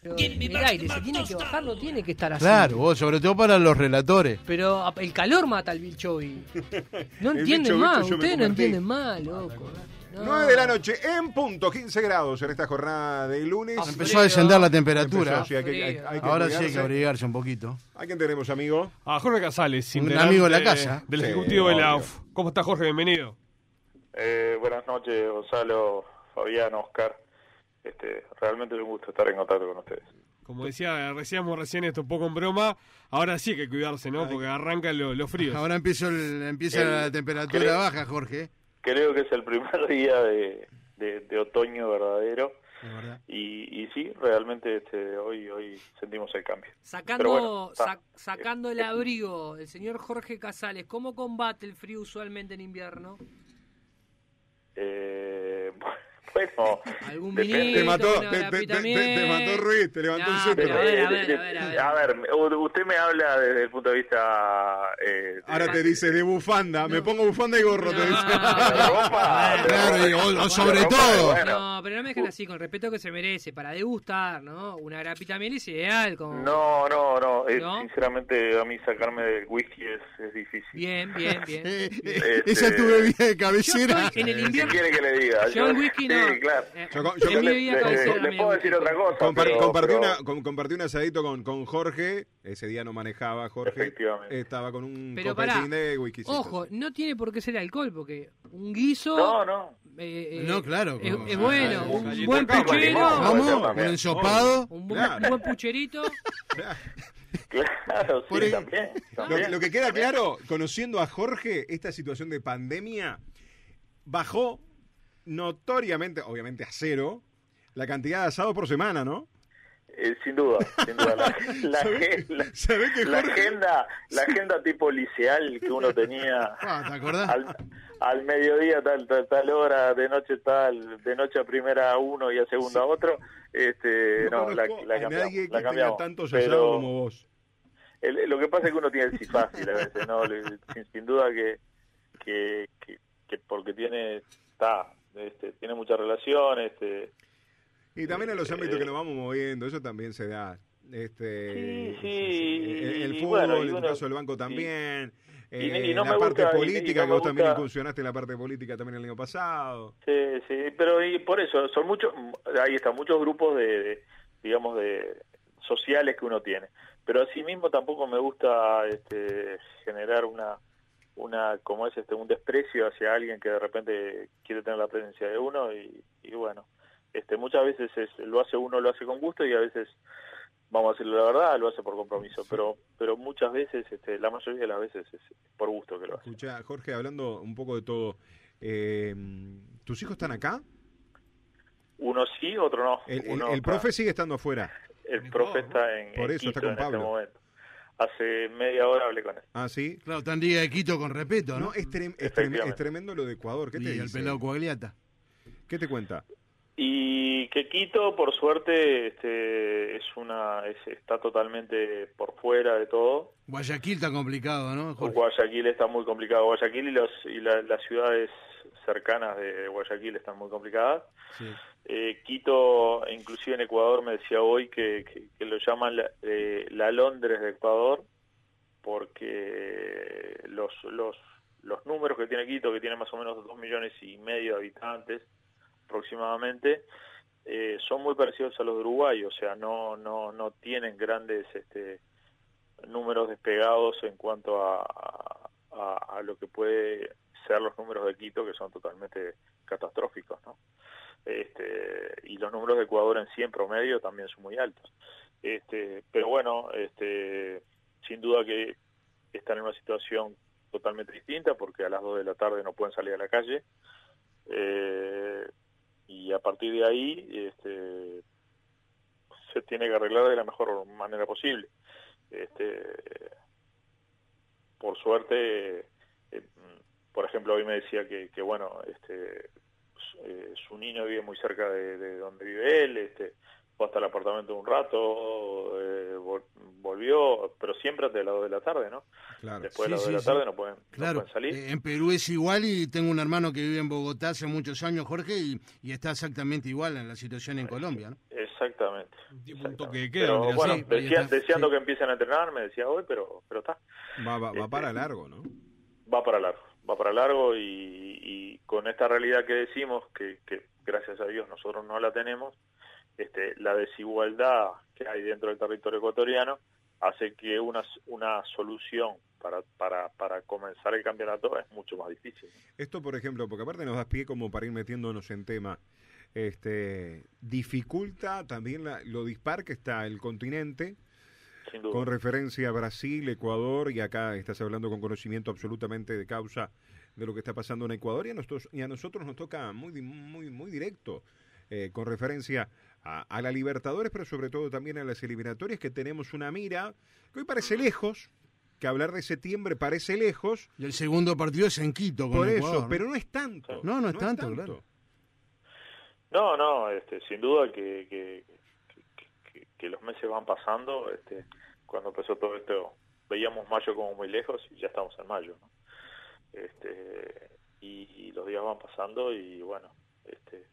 Pero el aire se tiene que bajar, no tiene que estar así. Claro, vos, sobre todo para los relatores. Pero a- el calor mata al bicho y. No entienden más, ustedes no entienden más, loco. No. 9 de la noche en punto, 15 grados en esta jornada de lunes. Ah, Empezó a descender la temperatura. Empezó, sí, hay que- hay- hay que Ahora sí hay que abrigarse. un poquito. ¿A quién tenemos, amigo? A Jorge Casales, Un amigo de la casa. Del Sí, Ejecutivo de la obvio. UF. ¿Cómo está Jorge? Bienvenido. Eh, buenas noches, Gonzalo, Fabián, Oscar. Este, realmente es un gusto estar en contacto con ustedes. Como decía, decíamos recién esto un poco en broma, ahora sí que hay que cuidarse, ¿no? Porque arrancan lo- los fríos. Ahora empieza, el- empieza El- la temperatura creo- baja, Jorge. Creo que es el primer día de, de- de otoño verdadero y, y sí, realmente este, hoy hoy sentimos el cambio. Sacando, bueno, sac- sacando el abrigo, el señor Jorge Casales, ¿cómo combate el frío usualmente en invierno? Eh, bueno, ¿Algún depende. vinito, Te mató, te- te- te- te mató Ruiz, te levantó un No, centro. pero a ver, a De- ver, de- a ver, a ver. a ver, usted me habla desde el punto de vista... Eh, de- Ahora te dice de bufanda, me pongo bufanda y gorro, te No. dice. de ropa, de Claro, o- De sobre ropa, todo. bueno. No, pero no me dejen así, con el respeto que se merece, para degustar, ¿no? Una grapita miel es ideal, como... No, no, no. ¿No? Sinceramente, a mí sacarme del whisky es, es difícil. Bien, bien, bien. Eh, Este- Esa es tu bebida de cabecera. en el ¿Qué invierno... quiere que le diga? Yo el whisky no. Sí, claro. Eh, Yo- yo- Le- le- le puedo decir otra cosa. Compar- pero- compartí, pero- una, com- compartí un asadito con, con Jorge. Ese día no manejaba Jorge. Efectivamente. Estaba con un Pero pará, de whisky. Ojo, no tiene por qué ser alcohol, porque un guiso... No, no. eh, eh, No, claro, Es, bueno, Ah, un buen puchero, Vamos, un ensopado. un buen, Claro. un buen pucherito. Claro, sí, ahí- también. Lo, también. lo que queda claro, conociendo a Jorge, esta situación de pandemia bajó notoriamente, obviamente a cero, la cantidad de asados por semana, ¿no? Eh, sin duda, sin duda. La, la, ¿Sabés- la- que la agenda, la agenda tipo liceal que uno tenía Ah, ¿Te acordás? al, al mediodía tal, tal tal hora, de noche tal, de noche a primera a uno y a segunda a otro, este, no, la, conozco la a cambiamos. nadie que la tenga cambiamos. tantos Pero- asados como vos. El- lo que pasa es que uno tiene el sí fácil a veces, ¿no? Sin, sin duda que, que, que, que porque tiene, está, este, tiene mucha relación, este, Y también en los Eh, ámbitos que nos vamos moviendo, eso también se da. Este, Sí, sí, El, el y fútbol, bueno, y en tu caso el banco también. y- eh, y no la parte gusta- y- y política, no que vos también incursionaste en la parte política también el año pasado. Sí, sí, pero y por eso, son muchos, ahí están muchos grupos de, de, digamos, de sociales que uno tiene. Pero asimismo tampoco me gusta este, generar una, una como es este, un desprecio hacia alguien que de repente quiere tener la presencia de uno y, y bueno, este, muchas veces es, lo hace uno, lo hace con gusto y a veces, vamos a decirlo la verdad, lo hace por compromiso. Pero, pero muchas veces, este, la mayoría de las veces es por gusto que lo hace. Escucha, Jorge, hablando un poco de todo, eh, ¿tus hijos están acá? Uno sí, otro no. El, el- Uno el está- profe sigue estando afuera. El profe está en, Por en eso está con en este Pablo. momento. Hace media hora hablé con él. Ah, sí. Claro, tan de Quito con respeto, No, ¿no? es, trem- es, trem- es tremendo lo de Ecuador. ¿Qué te Y el pelado Coagliata. ¿Qué te cuenta? Y que Quito, por suerte, este, es una, es- está totalmente por fuera de todo. Guayaquil está complicado, ¿no? Jorge? Guayaquil está muy complicado. Guayaquil y, los, y la- las ciudades cercanas de Guayaquil están muy complicadas. Sí. Eh, Quito, inclusive en Ecuador, me decía hoy que, que- que lo llaman la, eh, la Londres de Ecuador, porque los, los, los números que tiene Quito, que tiene más o menos dos millones y medio de habitantes aproximadamente, eh, son muy parecidos a los de Uruguay, o sea, no, no, no tienen grandes este, números despegados en cuanto a, a, a lo que puede los números de Quito, que son totalmente catastróficos, ¿no? Este, y los números de Ecuador en sí en promedio también son muy altos. Este, pero bueno, este, sin duda que están en una situación totalmente distinta porque a las 2 de la tarde no pueden salir a la calle. Eh, y a partir de ahí este, se tiene que arreglar de la mejor manera posible. Este, por suerte, eh, por ejemplo, hoy me decía que, que bueno, este, su- eh, su niño vive muy cerca de, de donde vive él, este, fue hasta el apartamento un rato, eh, vol- volvió, pero siempre antes de las 2 de la tarde, ¿no? Claro. Después Sí, de las 2 sí, de la sí. tarde no pueden, no Claro, pueden salir. eh, en Perú es igual y tengo un hermano que vive en Bogotá hace muchos años, Jorge, y, y está exactamente igual en la situación en Colombia, ¿no? Exactamente. Tipo un toque de Exactamente. queda, Pero, bueno, ser. sí, ahí decía- está, deseando sí. que empiecen a entrenar, me decía hoy, pero, pero está. Va, va, va Este, para largo, ¿no? va para largo, va para largo y, con esta realidad que decimos, que, que gracias a Dios nosotros no la tenemos, este, la desigualdad que hay dentro del territorio ecuatoriano hace que una, una solución para, para, para comenzar el campeonato es mucho más difícil. Esto, por ejemplo, porque aparte nos das pie como para ir metiéndonos en tema, este, dificulta también la- lo dispar que está el continente, Sin duda. con referencia a Brasil, Ecuador, y acá estás hablando con conocimiento absolutamente de causa de lo que está pasando en Ecuador, y a nosotros, y a nosotros nos toca muy, muy, muy directo, eh, con referencia a, a la Libertadores, pero sobre todo también a las eliminatorias, que tenemos una mira que hoy parece lejos, que hablar de septiembre parece lejos, Y el segundo partido es en Quito con por Ecuador, eso, ¿no? pero no es tanto. No, no es tanto, claro. No, no, este, sin duda que, que, que- los meses van pasando. Este, cuando empezó todo esto, veíamos mayo como muy lejos y ya estamos en mayo. ¿no? Este, y, y los días van pasando y bueno, este,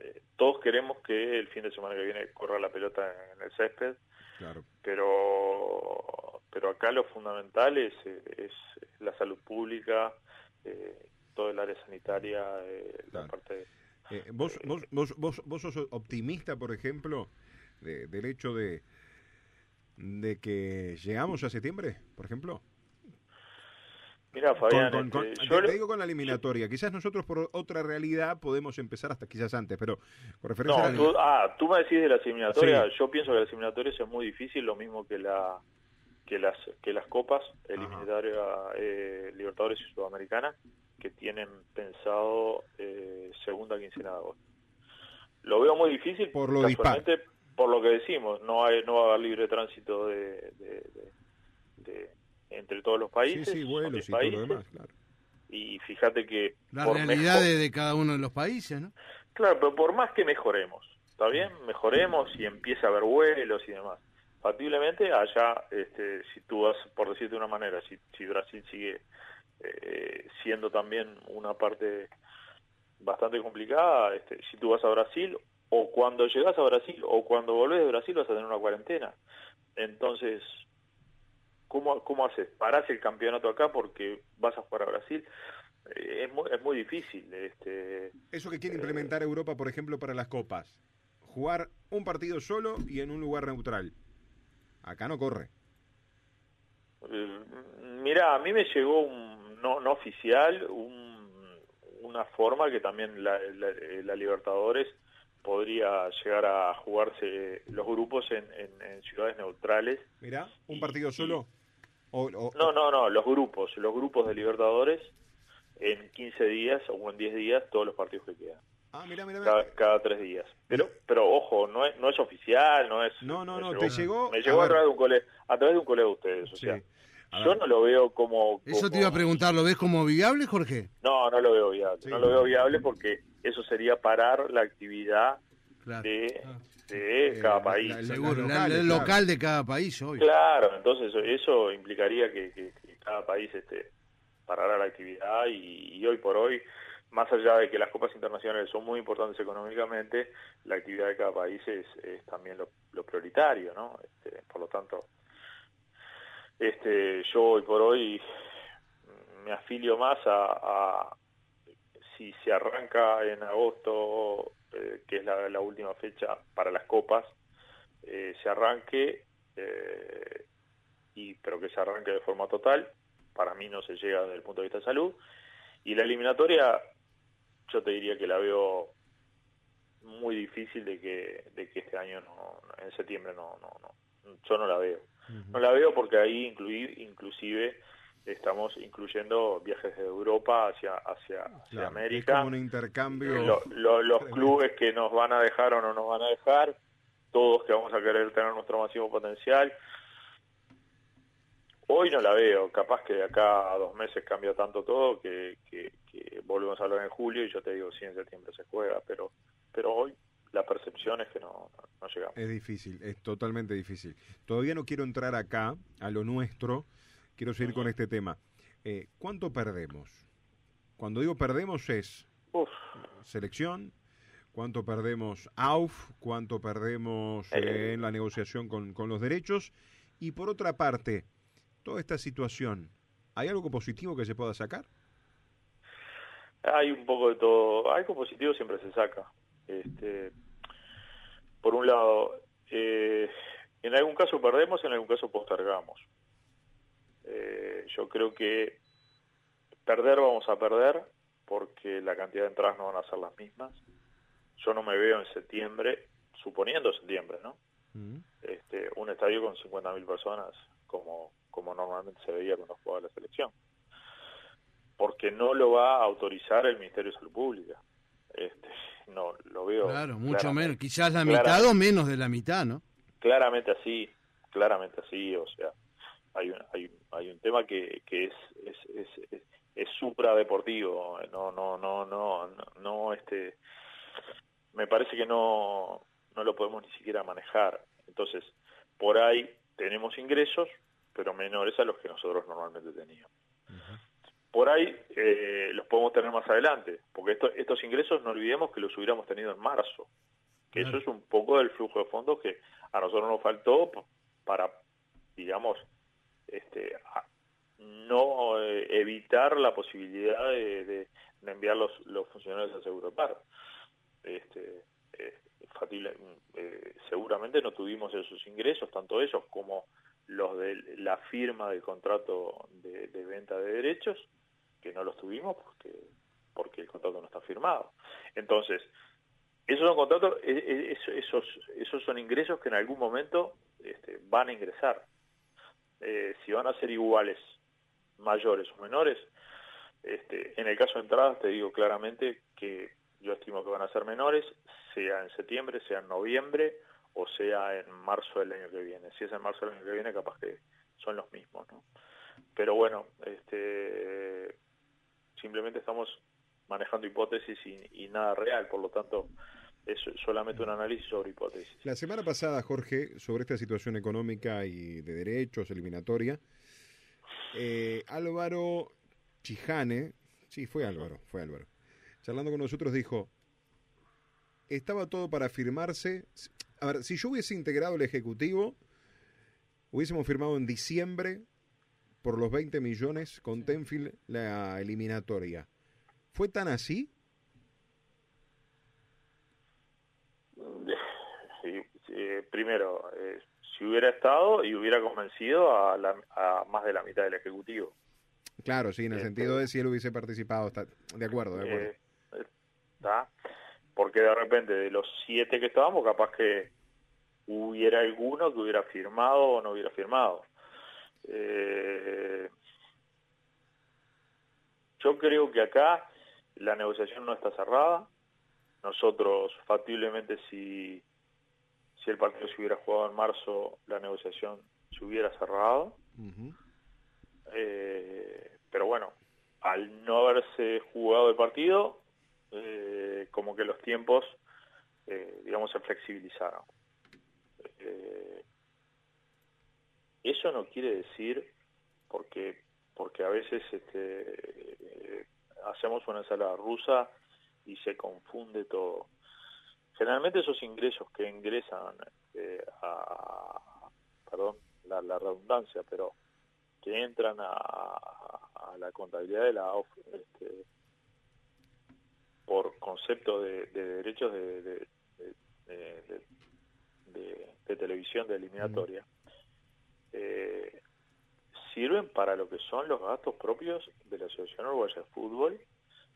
eh, todos queremos que el fin de semana que viene corra la pelota en el césped, Claro. pero pero acá lo fundamental es, es la salud pública, eh, todo el área sanitaria, eh, Claro. la parte Eh, vos, vos, vos, vos, vos sos optimista, por ejemplo, de- del hecho de, de que llegamos a septiembre, por ejemplo. Mira, Fabián, con- con- este, te, yo te lo- digo con la eliminatoria. Quizás nosotros por otra realidad podemos empezar hasta quizás antes, pero con referencia no, a la- tú, ah, tú me decís de las eliminatorias. Sí. Yo pienso que las eliminatorias es muy difícil, lo mismo que la que las que las copas eliminatoria eh, Libertadores y Sudamericana que tienen pensado eh, segunda quincena de agosto. Lo veo muy difícil Por lo dispar. Por lo que decimos, no hay no va a haber libre tránsito de, de- de- de- entre todos los Sí, países, sí, son vuelos 10 y todo lo demás, claro. y fíjate que La por realidad mejor- de, cada uno de los países, ¿no? Claro, pero por más que mejoremos, ¿está bien? Mejoremos y empiece a haber vuelos y demás. Factiblemente allá, este, si tú vas, por decirte de una manera, si, si Brasil sigue eh, siendo también una parte bastante complicada, este, si tú vas a Brasil o cuando llegas a Brasil o cuando volvés de Brasil vas a tener una cuarentena. Entonces, ¿cómo, cómo haces? ¿Parás el campeonato acá porque vas a jugar a Brasil? Eh, es, muy, es muy difícil. Este, Eso que quiere implementar Europa, por ejemplo, para las copas. Jugar un partido solo y en un lugar neutral. Acá no corre. Eh, Mira, a mí me llegó un no, no oficial un- una forma que también la, la- la Libertadores podría llegar a jugarse los grupos en, en- en ciudades neutrales. Mirá, un partido y- solo. O, o- No, no, no, los grupos, los grupos de Libertadores en 15 días o en 10 días todos los partidos que quedan, Ah, mirá, mirá, cada, mirá. cada tres días. Pero, pero ojo, no es, no es oficial, no es. No, no, no, te llegó- Me llegó a, través de un colega, a través de un colega de ustedes, o Sí. sea. Yo no lo veo como, Eso te iba a preguntar, ¿lo ves como viable, Jorge? No, no lo veo viable. Sí. No lo veo viable porque eso sería parar la actividad Claro. de, Ah. de Eh, cada país. la- Seguro, las la- locales, el claro. local de cada país, obvio. Claro, entonces eso, eso implicaría que, que- que cada país este, parara la actividad y, y hoy por hoy, más allá de que las copas internacionales son muy importantes económicamente, la actividad de cada país es, es también lo, lo prioritario, ¿no? Este, por lo tanto, este, yo hoy por hoy me afilio más a, a- si se arranca en agosto, eh, que es la, la última fecha para las copas, eh, se arranque, eh, y pero que se arranque de forma total. Para mí no se llega desde el punto de vista de salud. Y la eliminatoria, yo te diría que la veo muy difícil de que, de que este año, no, en septiembre, no, no, no, yo no la veo. No la veo porque ahí incluí, inclusive estamos incluyendo viajes de Europa hacia, hacia, hacia Claro, Es América. como un intercambio. Lo- lo- los Tremendo. clubes que nos van a dejar o no nos van a dejar, todos que vamos a querer tener nuestro máximo potencial. Hoy no la veo, capaz que de acá a dos meses cambia tanto todo que, que, que volvemos a hablar en julio y yo te digo, sí, en septiembre se juega, pero, pero hoy la percepción es que no, no llegamos. Es difícil, es totalmente difícil. Todavía no quiero entrar acá, a lo nuestro, quiero seguir con este tema. Eh, ¿Cuánto perdemos? Cuando digo perdemos es Uf, selección, cuánto perdemos AUF, cuánto perdemos eh, en la negociación con, con los derechos. Y por otra parte, toda esta situación, ¿hay algo positivo que se pueda sacar? Hay un poco de todo. Algo positivo siempre se saca. Este, por un lado, eh, en algún caso perdemos, en algún caso postergamos. Eh, yo creo que perder vamos a perder porque la cantidad de entradas no van a ser las mismas. Yo no me veo en septiembre, suponiendo septiembre, ¿no? Mm. Este, un estadio con 50.000 personas como, como normalmente se veía cuando jugaba la selección. Porque no lo va a autorizar el Ministerio de Salud Pública. Este, no, lo veo. Claro, mucho menos. Quizás la mitad o menos de la mitad, ¿no? Claramente así, claramente así. O sea, hay un, hay, hay un tema que, que es, es, es, es, es supradeportivo. No, no, no, no, no, no, este. Me parece que no, no lo podemos ni siquiera manejar. Entonces, por ahí tenemos ingresos, pero menores a los que nosotros normalmente teníamos. Por ahí eh, los podemos tener más adelante, porque esto, estos ingresos no olvidemos que los hubiéramos tenido en marzo, que eso es un poco del flujo de fondos que a nosotros nos faltó para, digamos, este, no eh, evitar la posibilidad de, enviar los, los funcionarios a seguro paro. Este, eh, eh, seguramente no tuvimos esos ingresos, tanto ellos como los de la firma del contrato de, venta de derechos, que no los tuvimos porque, porque el contrato no está firmado. Entonces, esos son contratos, e, e, esos, esos son ingresos que en algún momento este, van a ingresar. Eh, si van a ser iguales, mayores o menores, este, en el caso de entradas te digo claramente que yo estimo que van a ser menores, sea en septiembre, sea en noviembre o sea en marzo del año que viene. Si es en marzo del año que viene, capaz que son los mismos, ¿no? Pero bueno, este, simplemente estamos manejando hipótesis y, nada real, por lo tanto es solamente un análisis sobre hipótesis. La semana pasada, Jorge, sobre esta situación económica y de derechos, eliminatoria, eh, Álvaro Chijane, sí, fue Álvaro, fue Álvaro, charlando con nosotros dijo, estaba todo para firmarse. A ver, si yo hubiese integrado el Ejecutivo, hubiésemos firmado en diciembre por los 20 millones con Tenfield la eliminatoria. ¿Fue tan así? primero, eh, si hubiera estado y hubiera convencido a, más de la mitad del Ejecutivo. Claro, sí, en el este, sentido de si él hubiese participado. Está, de acuerdo, de acuerdo. Eh, ¿está? porque de repente de los siete que estábamos, capaz que hubiera alguno que hubiera firmado o no hubiera firmado. Eh, yo creo que acá la negociación no está cerrada. Nosotros, factiblemente, si, si el partido se hubiera jugado en marzo, la negociación se hubiera cerrado. Eh, pero bueno, al no haberse jugado el partido, eh, como que los tiempos, eh, digamos, se flexibilizaron. Eh, eso no quiere decir, porque, porque a veces este, hacemos una ensalada rusa y se confunde todo. Generalmente esos ingresos que ingresan a, perdón, la, redundancia, pero que entran a, a la contabilidad de la este, por concepto de, derechos de, de, televisión de eliminatoria, eh, sirven para lo que son los gastos propios de la Asociación Uruguaya de Fútbol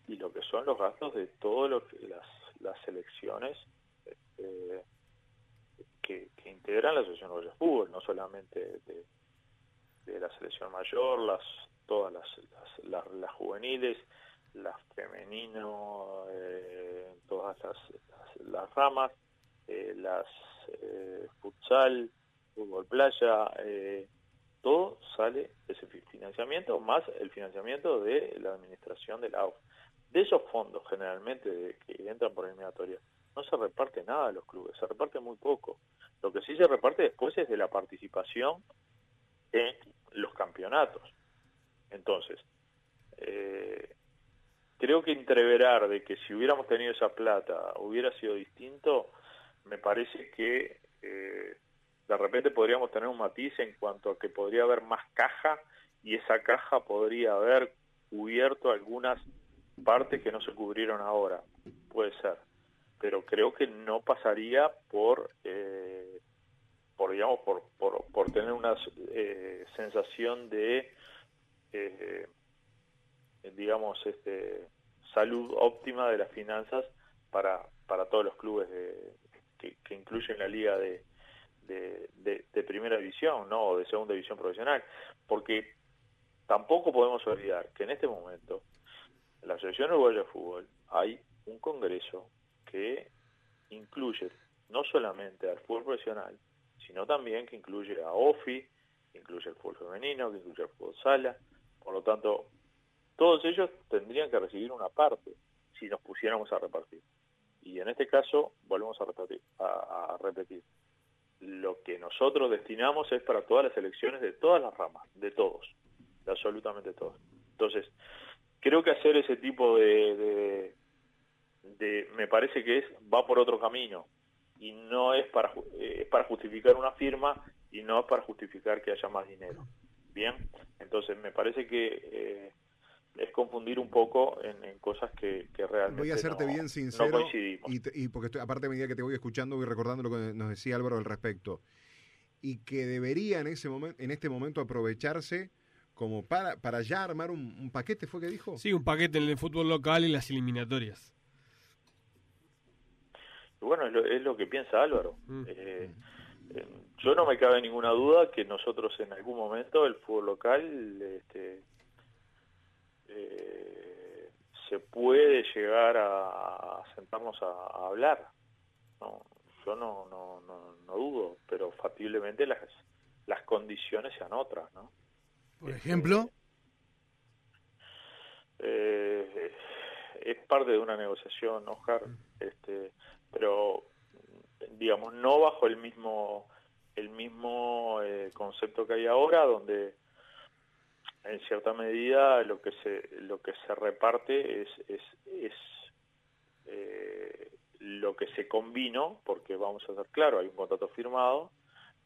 y lo que son los gastos de todas las, las selecciones eh, que, integran la Asociación Uruguaya de Fútbol, no solamente de, la selección mayor, las todas las, las juveniles, la femenino, eh, todas las, las, ramas, eh, las eh, futsal, fútbol playa, eh, todo sale de ese financiamiento, más el financiamiento de la administración del AUF. De esos fondos generalmente que entran por eliminatoria, no se reparte nada a los clubes, se reparte muy poco. Lo que sí se reparte después es de la participación en los campeonatos. Entonces, eh, creo que entreverar de que si hubiéramos tenido esa plata hubiera sido distinto, me parece que eh, de repente podríamos tener un matiz en cuanto a que podría haber más caja y esa caja podría haber cubierto algunas partes que no se cubrieron ahora. Puede ser. Pero creo que no pasaría por, eh, por digamos, por, por, tener una eh, sensación de, eh, digamos, este, salud óptima de las finanzas para, para todos los clubes de, que, que incluyen la liga de, de, de, primera división, ¿no? O de segunda división profesional. Porque tampoco podemos olvidar que en este momento la Asociación Uruguaya de Fútbol hay un congreso que incluye no solamente al fútbol profesional, sino también que incluye a OFI, que incluye el fútbol femenino, que incluye el fútbol sala. Por lo tanto, todos ellos tendrían que recibir una parte si nos pusiéramos a repartir. Y en este caso, volvemos a repetir, a, a repetir. Lo que nosotros destinamos es para todas las elecciones de todas las ramas, de todos, de absolutamente todos. Entonces, creo que hacer ese tipo de, de, me parece que es va por otro camino y no es para eh, es para justificar una firma y no es para justificar que haya más dinero bien entonces me parece que eh, es confundir un poco en, cosas que, realmente voy a serte bien sincero y, porque estoy, aparte a medida que te voy escuchando voy recordando lo que nos decía Álvaro al respecto y que debería en ese momento en este momento aprovecharse como para, para ya armar un, paquete, ¿fue que dijo? Sí, un paquete en el fútbol local y las eliminatorias. Bueno, es lo, que piensa Álvaro. Mm. Eh, eh, yo no me cabe ninguna duda que nosotros en algún momento el fútbol local este, eh, se puede llegar a, sentarnos a, hablar. No, yo no, no, no, no dudo, pero factiblemente las, las condiciones sean otras, ¿no? Por ejemplo. Eh, es parte de una negociación, Oscar, este, pero digamos no bajo el mismo el mismo eh, concepto que hay ahora, donde en cierta medida lo que se lo que se reparte es es, es eh, lo que se combinó, porque vamos a ser claro, hay un contrato firmado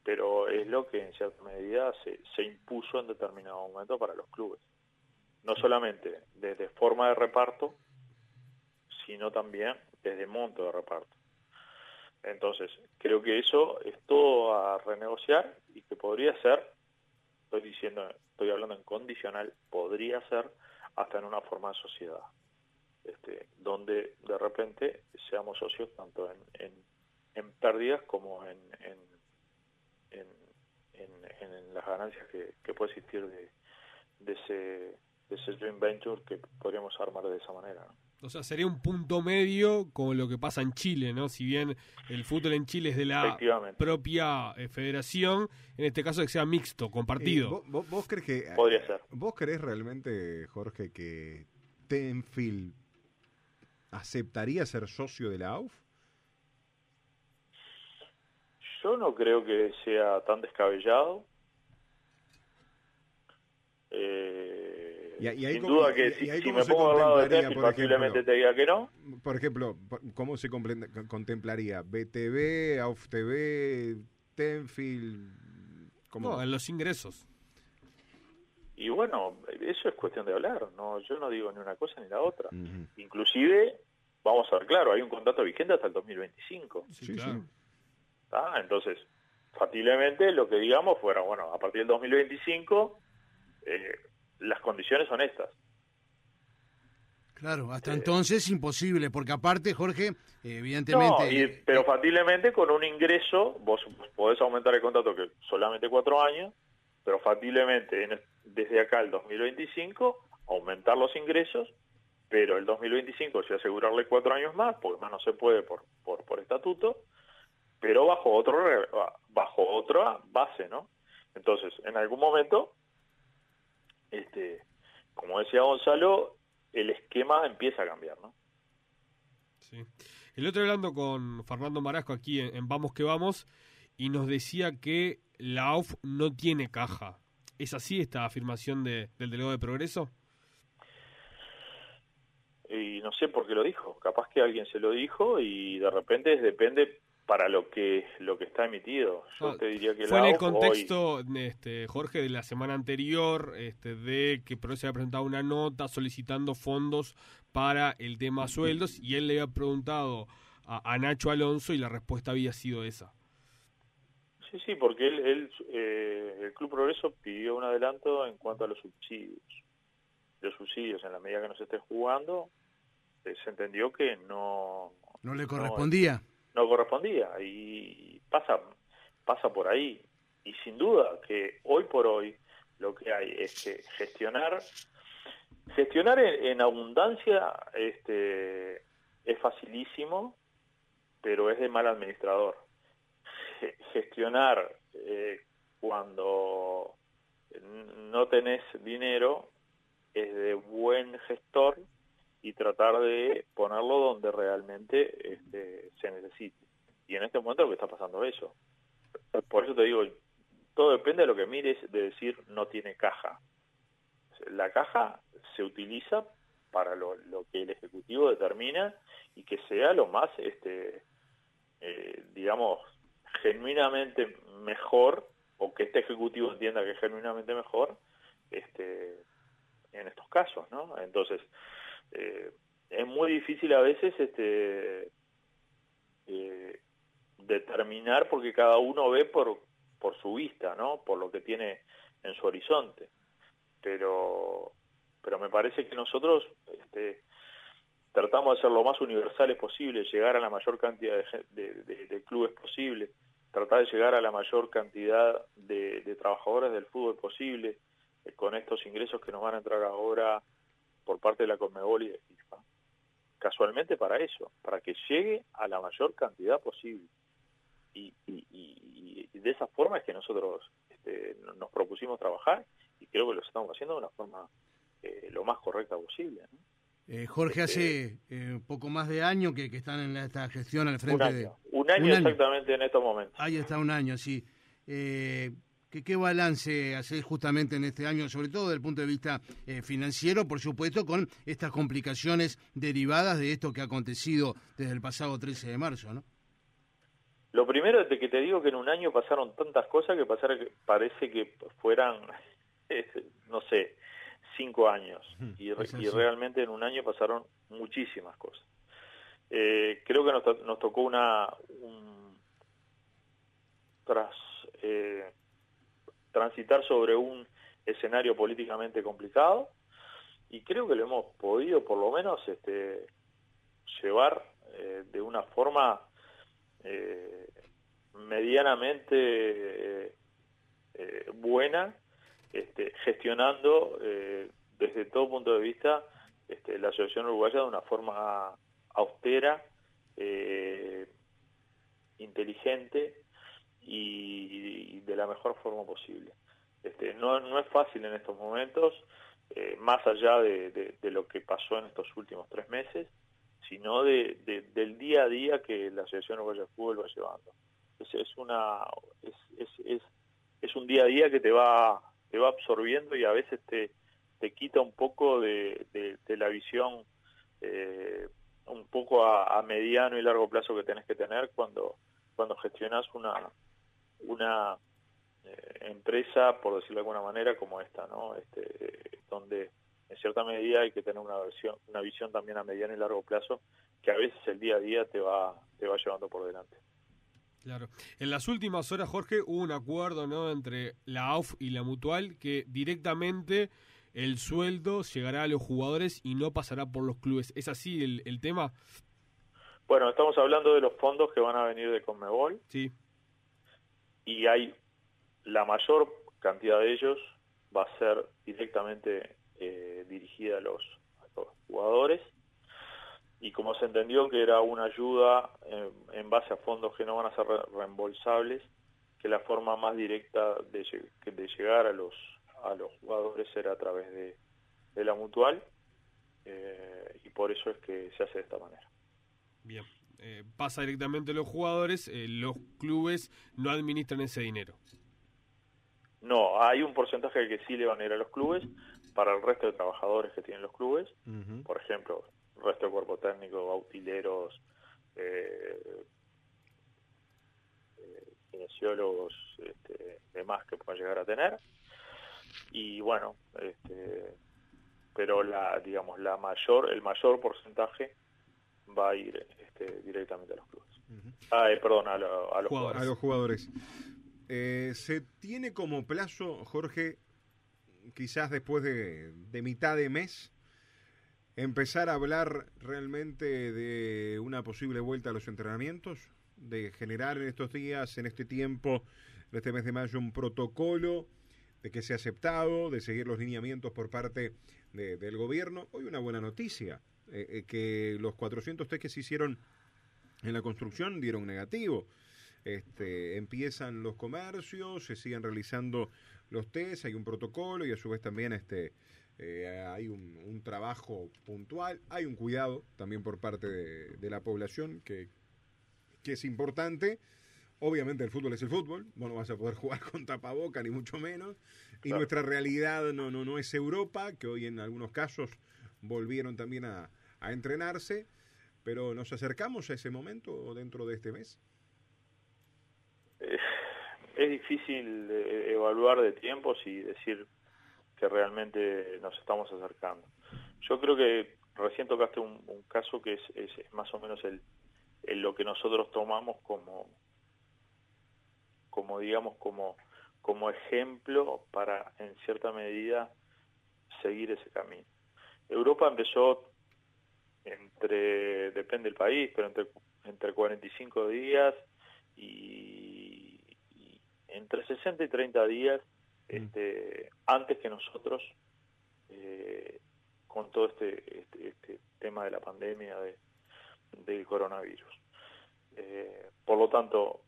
pero es lo que en cierta medida se, se impuso en determinado momento para los clubes. No solamente desde forma de reparto, sino también desde monto de reparto. Entonces, creo que eso es todo a renegociar y que podría ser, estoy diciendo, estoy hablando en condicional, podría ser hasta en una forma de sociedad, este, donde de repente seamos socios tanto en, en, pérdidas como en, en las ganancias que, puede existir de, ese, de ese joint venture que podríamos armar de esa manera. O sea, sería un punto medio con lo que pasa en Chile, ¿no? Si bien el fútbol en Chile es de la propia eh, federación, en este caso que sea mixto, compartido. Eh, ¿vos, crees que... Podría ser. ¿Vos crees realmente, Jorge, que Tenfield aceptaría ser socio de la AUF? Yo no creo que sea tan descabellado. Eh, sin duda que si, me pongo al lado de Tenfield, posiblemente te diga que no. Por ejemplo, ¿cómo se contemplaría? ¿BTV, AUFTV, Tenfield? ¿cómo? No, en los ingresos. Y bueno, eso es cuestión de hablar. no Yo no digo ni una cosa ni la otra. Inclusive, vamos a ver, claro, hay un contrato vigente hasta el 2025. Sí, claro. Entonces, factiblemente lo que digamos fuera, bueno, a partir del 2025 eh, las condiciones son estas. Claro, hasta eh, entonces imposible, porque aparte, Jorge, evidentemente... pero factiblemente con un ingreso, vos podés aumentar el contrato que solamente cuatro años, pero factiblemente desde acá al 2025 aumentar los ingresos, pero el 2025 sí asegurarle cuatro años más, porque más no se puede por, por, por estatuto, pero bajo otro bajo otra base, ¿no? Entonces, en algún momento, este, como decía Gonzalo, el esquema empieza a cambiar, ¿no? Sí. El otro hablando con Fernando Marasco aquí en, Vamos que Vamos y nos decía que la AUF no tiene caja. ¿Es así esta afirmación de, del delegado de Progreso? no sé por qué lo dijo. Capaz que alguien se lo dijo y de repente depende para lo que lo que está emitido. Yo ah, te diría que fue en el contexto, este, Jorge, de la semana anterior, este, de que se había presentado una nota solicitando fondos para el tema sueldos y él le había preguntado a, Nacho Alonso y la respuesta había sido esa. Sí, sí, porque él, eh, el Club Progreso pidió un adelanto en cuanto a los subsidios. Los subsidios, en la medida que no se esté jugando, eh, se entendió que no... No le correspondía no correspondía. Y pasa pasa por ahí. Y sin duda que hoy por hoy lo que hay es que gestionar gestionar en, abundancia este es facilísimo pero es de mal administrador. Gestionar eh, cuando no tenés dinero es de buen gestor y tratar de ponerlo donde realmente este, se necesite. Y en este momento lo que está pasando es eso. Por eso te digo, todo depende de lo que mires de decir no tiene caja. La caja se utiliza para lo, que el Ejecutivo determina y que sea lo más, este, eh, digamos, genuinamente mejor, o que este Ejecutivo entienda que es genuinamente mejor, este, en estos casos, ¿no? Entonces, eh, es muy difícil a veces este eh, determinar porque cada uno ve por por su vista no por lo que tiene en su horizonte. Pero pero me parece que nosotros este, tratamos de ser lo más universales posible llegar a la mayor cantidad de, clubes posible tratar de llegar a la mayor cantidad de, trabajadores del fútbol posible eh, con estos ingresos que nos van a entrar ahora por parte de la Conmebol y de FIFA. Casualmente para eso, para que llegue a la mayor cantidad posible. Y, de esa forma es que nosotros este, nos propusimos trabajar y creo que lo estamos haciendo de una forma eh, lo más correcta posible. Eh, Jorge, hace eh, poco más de año que, están en esta gestión al frente un año, de... Un año, exactamente en estos momentos. Ahí está un año, sí. Eh, ¿Qué, balance haces justamente en este año, sobre todo desde el punto de vista eh, financiero, por supuesto, con estas complicaciones derivadas de esto que ha acontecido desde el pasado 13 de marzo, ¿no? Lo primero es que te digo que en un año pasaron tantas cosas que, pasar, que parece que fueran, no sé, cinco años. Y, realmente en un año pasaron muchísimas cosas. Eh, creo que nos, tocó una... Un, tras... Eh, transitar sobre un escenario políticamente complicado. Y creo que lo hemos podido por lo menos este, llevar eh, de una forma eh, medianamente eh, buena, este, gestionando desde todo punto de vista este, la Asociación Uruguaya de una forma austera, inteligente y, de la mejor forma posible. Este, no, no es fácil en estos momentos, eh, más allá de, lo que pasó en estos últimos tres meses, sino de, del día a día que la Asociación Uruguaya de Fútbol va llevando. Es, es, una, es, es, es, un día a día que te va, te va absorbiendo y a veces te, te quita un poco de, la visión eh, un poco a, a, mediano y largo plazo que tenés que tener cuando, cuando gestionas una, una eh, empresa, por decirlo de alguna manera, como esta, ¿no? Este, donde en cierta medida hay que tener una visión, una visión también a mediano y largo plazo, que a veces el día a día te va, te va llevando por delante. Claro. En las últimas horas, Jorge, hubo un acuerdo ¿no? entre la AUF y la Mutual que directamente el sueldo llegará a los jugadores y no pasará por los clubes. ¿Es así el, el tema? Bueno, estamos hablando de los fondos que van a venir de Conmebol. Sí y hay la mayor cantidad de ellos va a ser directamente eh, dirigida a los, jugadores y como se entendió que era una ayuda en, base a fondos que no van a ser reembolsables, que la forma más directa de, de llegar a los a los jugadores era a través de, de la mutual eh, y por eso es que se hace de esta manera. Bien. Eh, pasa directamente a los jugadores, eh, los clubes no administran ese dinero. No, hay un porcentaje que sí le van a ir a los clubes para el resto de trabajadores que tienen los clubes. Por ejemplo, resto del cuerpo técnico, autileros, eh, eh, kinesiólogos, este, demás que puedan llegar a tener. Y bueno, este, pero la, digamos, la mayor, el mayor porcentaje va a ir este, directamente a los clubes. ah, eh, perdón, a, los jugadores. A los jugadores. Eh, ¿Se tiene como plazo, Jorge, quizás después de, de mitad de mes, empezar a hablar realmente de una posible vuelta a los entrenamientos? De generar en estos días, en este tiempo, en este mes de mayo, un protocolo de que sea aceptado, de seguir los lineamientos por parte del gobierno. Hoy una buena noticia, eh, eh, que los 400 test que se hicieron en la construcción dieron negativo. Este, empiezan los comercios, se siguen realizando los test, hay un protocolo y a su vez también este, eh, hay un, trabajo puntual, hay un cuidado también por parte de, la población que, que, es importante. Obviamente el fútbol es el fútbol, no vas a poder jugar con tapaboca ni mucho menos. Y nuestra realidad no, no, no es Europa, que hoy en algunos casos volvieron también a, a entrenarse, pero ¿nos acercamos a ese momento dentro de este mes? es difícil eh, evaluar de tiempos y decir que realmente nos estamos acercando. Yo creo que recién tocaste un, caso que es, es, más o menos el, lo que nosotros tomamos como, como digamos, como, como ejemplo para, en cierta medida, seguir ese camino. Europa empezó entre, depende del país, pero entre, entre 45 días y, entre 60 y 30 días mm. este, antes que nosotros eh, con todo este, este, este, tema de la pandemia de, del coronavirus. Eh, por lo tanto,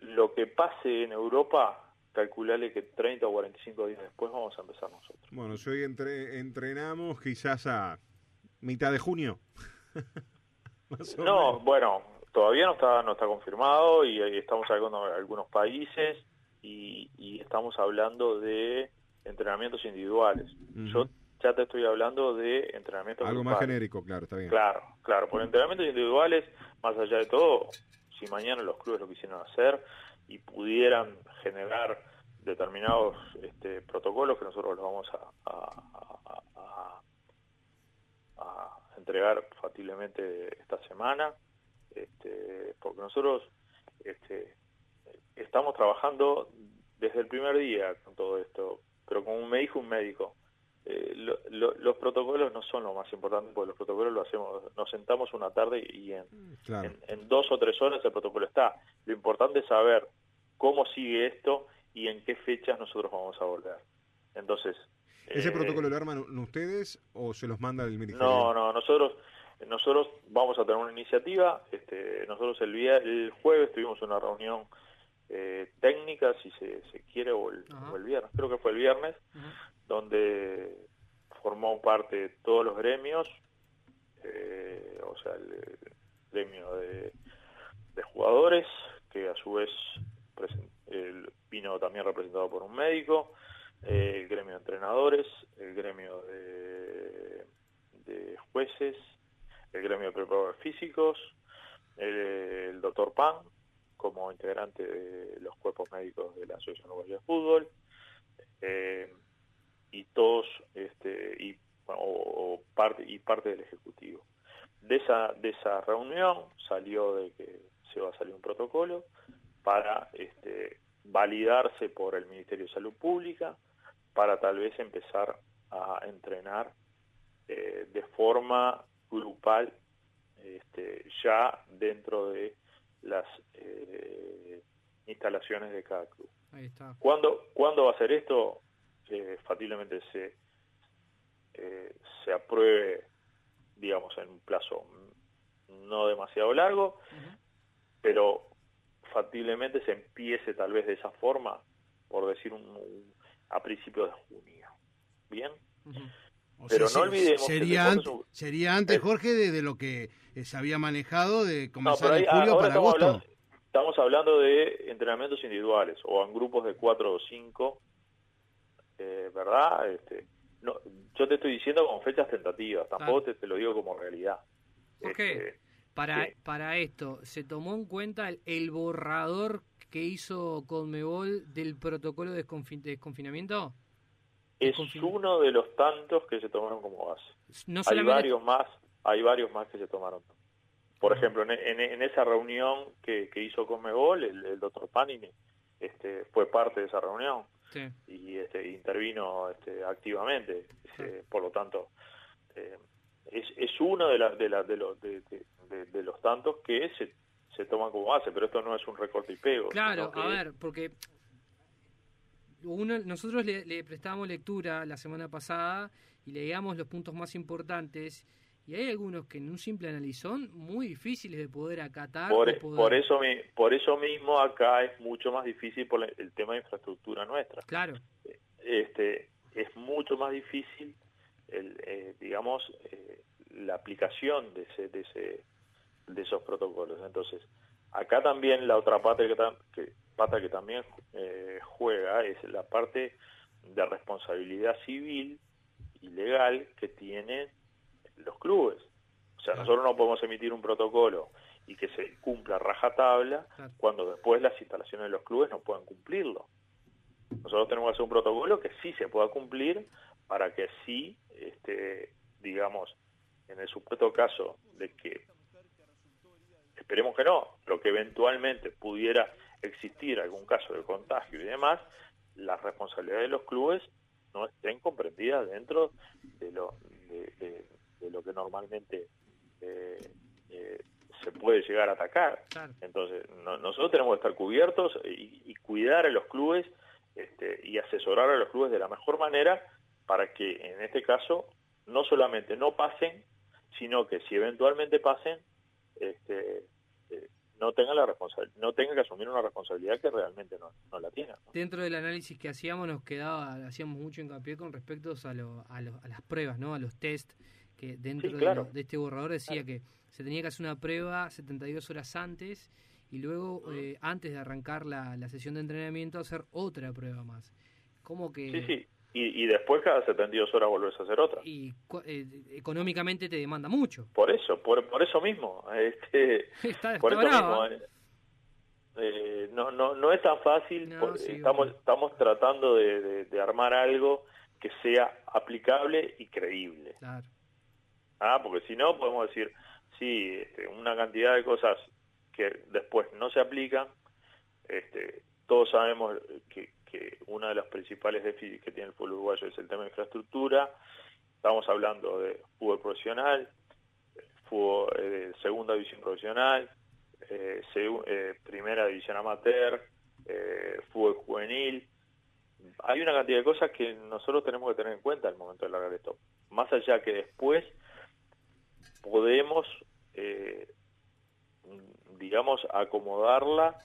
lo que pase en Europa, calcularle que 30 o 45 días después vamos a empezar nosotros. Bueno, si hoy entre, entrenamos quizás a mitad de junio. no, bueno, todavía no está no está confirmado y, estamos hablando de algunos países y, estamos hablando de entrenamientos individuales. Yo ya te estoy hablando de entrenamientos algo más genérico, claro, está bien. Claro, claro, por entrenamientos individuales, más allá de todo, si mañana los clubes lo quisieran hacer y pudieran generar determinados este, protocolos que nosotros los vamos a entregar factiblemente esta semana, este, porque nosotros este, estamos trabajando desde el primer día con todo esto, pero como me dijo un médico, eh, los protocolos no son lo más importante, porque los protocolos lo hacemos, nos sentamos una tarde y en, en, dos o tres horas el protocolo está. Lo importante es saber cómo sigue esto y en qué fechas nosotros vamos a volver. Entonces, ¿Ese eh, protocolo lo arman ustedes o se los manda el ministerio? No, no, nosotros nosotros vamos a tener una iniciativa. Este, nosotros el, el jueves tuvimos una reunión eh, técnica, si se, quiere, o el, viernes, creo que fue el viernes, donde formó parte todos los gremios, eh, o sea, el, gremio de, jugadores, que a su vez vino también representado por un médico, el gremio de entrenadores, el gremio de, jueces, el gremio de preparadores físicos, el, doctor Pan, integrante de los cuerpos médicos de la Asociación Uruguaya de Fútbol, eh, y todos, este, y, parte, y parte del Ejecutivo. De esa, de esa reunión salió de que se va a salir un protocolo para este, validarse por el Ministerio de Salud Pública, para tal vez empezar a entrenar eh, de forma grupal este, ya dentro de las eh, instalaciones de cada club. Ahí está. ¿Cuándo, ¿Cuándo va a ser esto? Eh, factiblemente se, eh, se apruebe, digamos, en un plazo no demasiado largo, pero factiblemente se empiece tal vez de esa forma, por decir un, a principios de junio. ¿Bien? Pero no olvidemos sería, sería antes, Jorge, de, lo que eh, se había manejado de comenzar en julio para estamos agosto. Hablando, estamos hablando de entrenamientos individuales o en grupos de cuatro o cinco, eh, ¿verdad? Este, no, yo te estoy diciendo con fechas tentativas, tampoco te, lo digo como realidad. ¿Por qué? Este, para, para esto, ¿se tomó en cuenta el, borrador que hizo Conmebol del protocolo de, desconfinamiento? Es uno de los tantos que se tomaron como base. Hay varios más, hay varios más que se tomaron. Por ejemplo, en, esa reunión que, hizo Conmebol, el, el doctor Panini este, fue parte de esa reunión y este, intervino este, activamente. Este, por lo tanto, eh, es, es uno de, la, de, la, de, los, de, los tantos que se, se toman como base, pero esto no es un recorte y pego. Claro, a ver, porque uno, nosotros le, le prestábamos lectura la semana pasada y leíamos los puntos más importantes y hay algunos que en un simple análisis son muy difíciles de poder acatar. Por, por, eso, por eso mismo acá es mucho más difícil por el tema de infraestructura nuestra. Claro. Este, es mucho más difícil, el, eh, digamos, eh, la aplicación de, ese, de, ese, de esos protocolos. Entonces, acá también la otra parte que, que pata que también eh, juega es la parte de responsabilidad civil y legal que tienen los clubes. O sea, nosotros no podemos emitir un protocolo y que se cumpla rajatabla cuando después las instalaciones de los clubes no puedan cumplirlo. Nosotros tenemos que hacer un protocolo que sí se pueda cumplir para que sí, este, digamos, en el supuesto caso de que, esperemos que no, pero que eventualmente pudiera existir algún caso de contagio y demás, las responsabilidades de los clubes no estén comprendidas dentro de, lo, de, de lo que normalmente eh, eh, se puede llegar a atacar. Entonces, nosotros tenemos que estar cubiertos y, cuidar a los clubes este, y asesorar a los clubes de la mejor manera para que en este caso no solamente no pasen, sino que si eventualmente pasen, este, eh, no tengan la responsabilidad, no tengan que asumir una responsabilidad que realmente no, no la tienen. Dentro del análisis que hacíamos nos quedaba, hacíamos mucho hincapié con respecto a, a, a las pruebas, no, a los test que dentro de, este borrador decía que se tenía que hacer una prueba 72 horas antes y luego, eh, antes de arrancar la, sesión de entrenamiento, hacer otra prueba más. ¿Cómo que...? Sí, sí. Y, después cada 72 horas volvés a hacer otra. Y eh, económicamente te demanda mucho. Por eso, por, por eso mismo. Este, está, por eso mismo, eh, no, no, no es tan fácil. estamos, estamos tratando de, de armar algo que sea aplicable y creíble. Claro. Ah, porque si no podemos decir, sí, este, una cantidad de cosas que después no se aplican. Este, todos sabemos que, que una de las principales déficits que tiene el fútbol uruguayo es el tema de infraestructura. Estamos hablando de fútbol profesional, fútbol eh, segunda división profesional, eh, eh, primera división amateur, fútbol juvenil. Hay una cantidad de cosas que nosotros tenemos que tener en cuenta al momento de largar esto. Más allá que después podemos, digamos, acomodarla,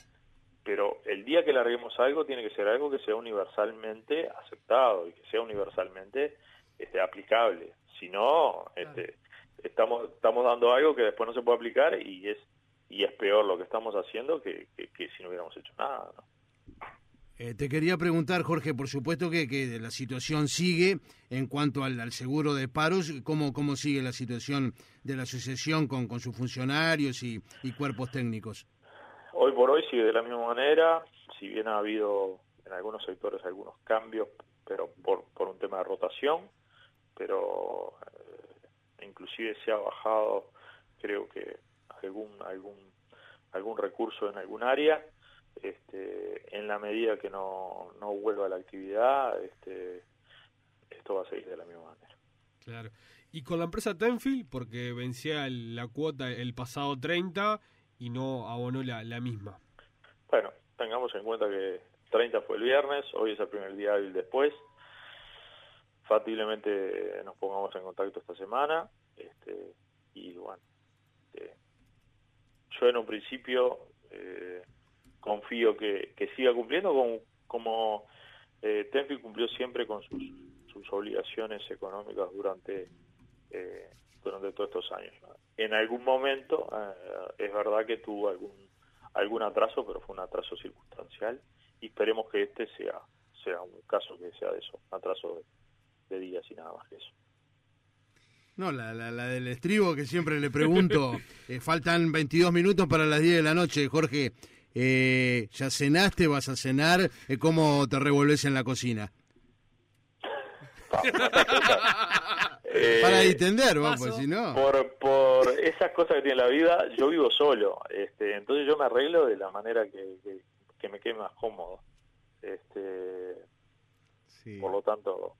pero el día que larguemos algo tiene que ser algo que sea universalmente aceptado y que sea universalmente este, aplicable. Si no, este, estamos, estamos dando algo que después no se puede aplicar y es, y es peor lo que estamos haciendo que, que si no hubiéramos hecho nada. ¿no? Eh, te quería preguntar, Jorge, por supuesto que, que la situación sigue en cuanto al, seguro de paros, ¿cómo, ¿cómo sigue la situación de la asociación con, con sus funcionarios y, cuerpos técnicos? Hoy por hoy sigue de la misma manera, si bien ha habido en algunos sectores algunos cambios, pero por, por un tema de rotación, pero eh, inclusive se ha bajado, creo que algún, algún, algún recurso en algún área, este, en la medida que no, no vuelva la actividad, este, esto va a seguir de la misma manera. Claro. Y con la empresa Tenfield, porque vencía la cuota el pasado 30 y no abonó la, la misma. Bueno, tengamos en cuenta que 30 fue el viernes, hoy es el primer día hábil después. Factiblemente nos pongamos en contacto esta semana. Este, y bueno, este, yo en un principio eh, confío que, siga cumpliendo como, como eh, Tenfi cumplió siempre con sus, sus obligaciones económicas durante, eh, durante todos estos años. En algún momento eh, es verdad que tuvo algún, algún atraso, pero fue un atraso circunstancial y esperemos que este sea, sea un caso que sea de eso, atraso de días y nada más que eso. No, la, la, del estribo que siempre le pregunto, eh, faltan 22 minutos para las 10 de la noche, Jorge, eh, ¿ya cenaste, vas a cenar? Eh, ¿Cómo te revolves en la cocina? para distender, vamos, pues si no. Por, por esas cosas que tiene la vida, yo vivo solo, este, entonces yo me arreglo de la manera que, que, me quede más cómodo. Este, Por lo tanto,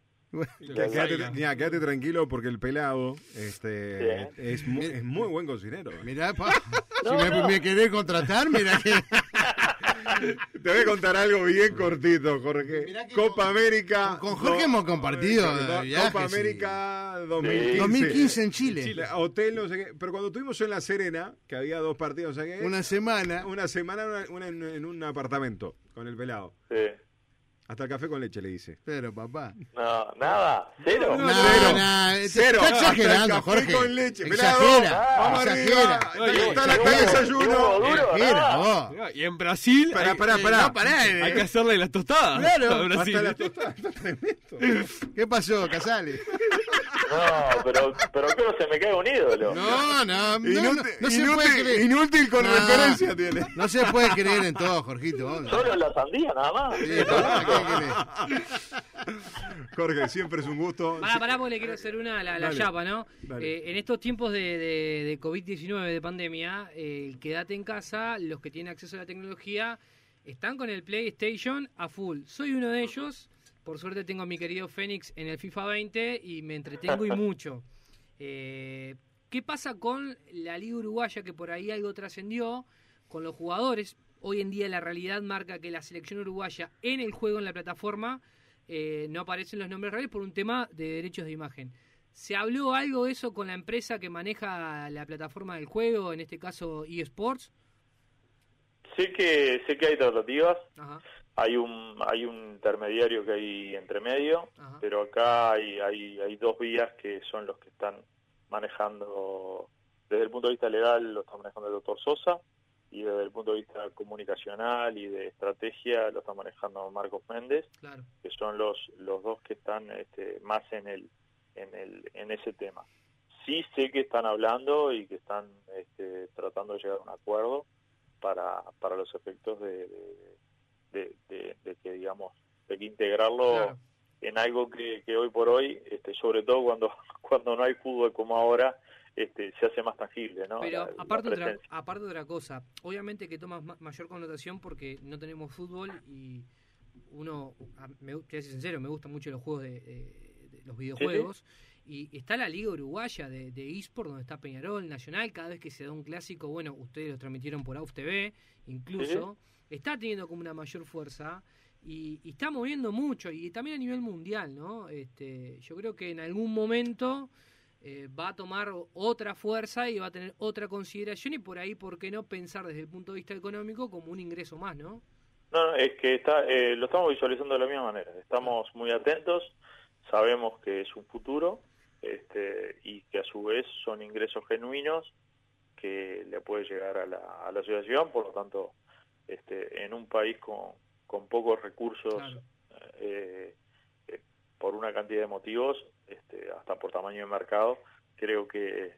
quédate, tranquilo porque el pelado este, es, muy, es muy buen cocinero. ¿eh? Mirá, si me, querés contratar, mira que... Te voy a contar algo bien cortito, Jorge. Copa América. Con, Jorge hemos compartido. Copa América 2015. 2015 en Chile. Hotel, no sé qué. Pero cuando estuvimos en La Serena, que había dos partidos, Una semana. Una semana en un apartamento con el pelado. Sí. Hasta el café con leche le dice. Pero, papá. No, nada. Cero. No, cero. cero. Está exagerando, café Jorge. con leche. Exagera. Vamos exagera. Ahí está la calle desayuno. Exagera. Y en Brasil. Pará, pará, pará. Hay que hacerle las tostadas. Claro. Hasta las tostadas. Está tremendo. ¿Qué pasó, Casale? No, pero, pero creo que se me cae un ídolo. No, no, no, inútil, no, se inútil, puede creer. Inútil con referencia tiene. No se puede creer en todo, Jorgito. Solo en la sandía, nada más. Sí, ¿qué Jorge, siempre es un gusto. Pará, pará, porque le quiero hacer una a la, la chapa, ¿no? Eh, en estos tiempos de, de, de COVID-19, de pandemia, eh, quédate en casa, los que tienen acceso a la tecnología están con el PlayStation a full. Soy uno de ellos por suerte tengo a mi querido Fénix en el FIFA 20 y me entretengo y mucho. Eh, ¿Qué pasa con la Liga Uruguaya que por ahí algo trascendió? Con los jugadores, hoy en día la realidad marca que la selección uruguaya en el juego, en la plataforma, eh, no aparecen los nombres reales por un tema de derechos de imagen. ¿Se habló algo de eso con la empresa que maneja la plataforma del juego, en este caso eSports? Sé que, sé que hay tratativas. Ajá hay un hay un intermediario que hay entre medio, pero acá hay, hay, hay dos vías que son los que están manejando, desde el punto de vista legal lo está manejando el doctor Sosa y desde el punto de vista comunicacional y de estrategia lo está manejando Marcos Méndez, que son los, los dos que están este, más en, el, en, el, en ese tema. Sí sé que están hablando y que están este, tratando de llegar a un acuerdo para, para los efectos de de, que, digamos, de que integrarlo en algo que, hoy por hoy, este, sobre todo cuando, cuando no hay fútbol como ahora, este, se hace más tangible, ¿no? Pero aparte, de otra, aparte de otra cosa, obviamente que toma mayor connotación porque no tenemos fútbol y uno, me, te voy sincero, me gustan mucho los juegos de, los videojuegos. Y está la Liga Uruguaya de, de eSport, donde está Peñarol, Nacional. Cada vez que se da un clásico, bueno, ustedes lo transmitieron por AUF TV, incluso está teniendo como una mayor fuerza y, está moviendo mucho y también a nivel mundial, ¿no? Este, yo creo que en algún momento eh, va a tomar otra fuerza y va a tener otra consideración y por ahí, ¿por qué no pensar desde el punto de vista económico como un ingreso más, no? No, es que está, eh, lo estamos visualizando de la misma manera. Estamos muy atentos, sabemos que es un futuro este, y que a su vez son ingresos genuinos que le puede llegar a la, a la asociación, por lo tanto este, en un país con, con pocos recursos eh, eh, por una cantidad de motivos, este, hasta por tamaño de mercado, creo que,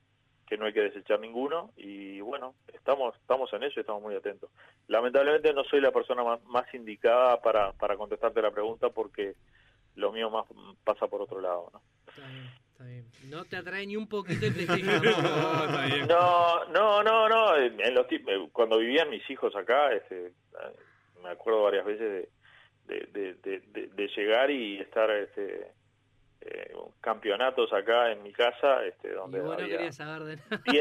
que no hay que desechar ninguno y bueno, estamos, estamos en eso y estamos muy atentos. Lamentablemente no soy la persona más, indicada para, para contestarte la pregunta porque lo mío más pasa por otro lado. ¿no? No te atrae ni un poquito el no, no, no, no. En los, cuando vivían mis hijos acá, este, me acuerdo varias veces de, de, de, llegar y estar este, eh, campeonatos acá en mi casa, este, donde no había 10,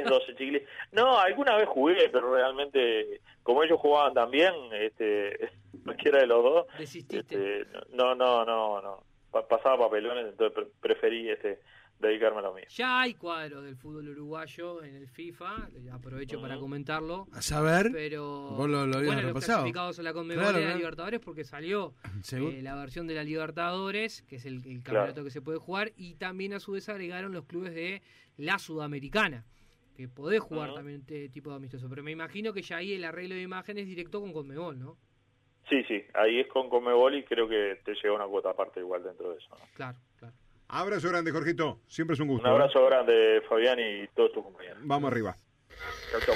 12 chiquiles. No, alguna vez jugué, pero realmente, como ellos jugaban también, este, cualquiera de los dos, Desististe. Este, no, no, no, no. Pasaba papelones, entonces preferí este dedicarme a lo mío. Ya hay cuadros del fútbol uruguayo en el FIFA, aprovecho para comentarlo. A saber, pero vos lo, lo bueno, los clasificados a la Conmebol de la Libertadores porque salió eh, la versión de la Libertadores, que es el, campeonato que se puede jugar, y también a su vez agregaron los clubes de la Sudamericana que podés jugar también este tipo de amistoso, pero me imagino que ya ahí el arreglo de imágenes directo con Conmebol, ¿no? Sí, sí, ahí es con Conmebol y creo que te llega una cuota aparte igual dentro de eso. Claro, claro. Abrazo grande, Jorgito. Siempre es un gusto. Un abrazo grande, Fabián, y todos tus compañeros. Vamos arriba. Chao.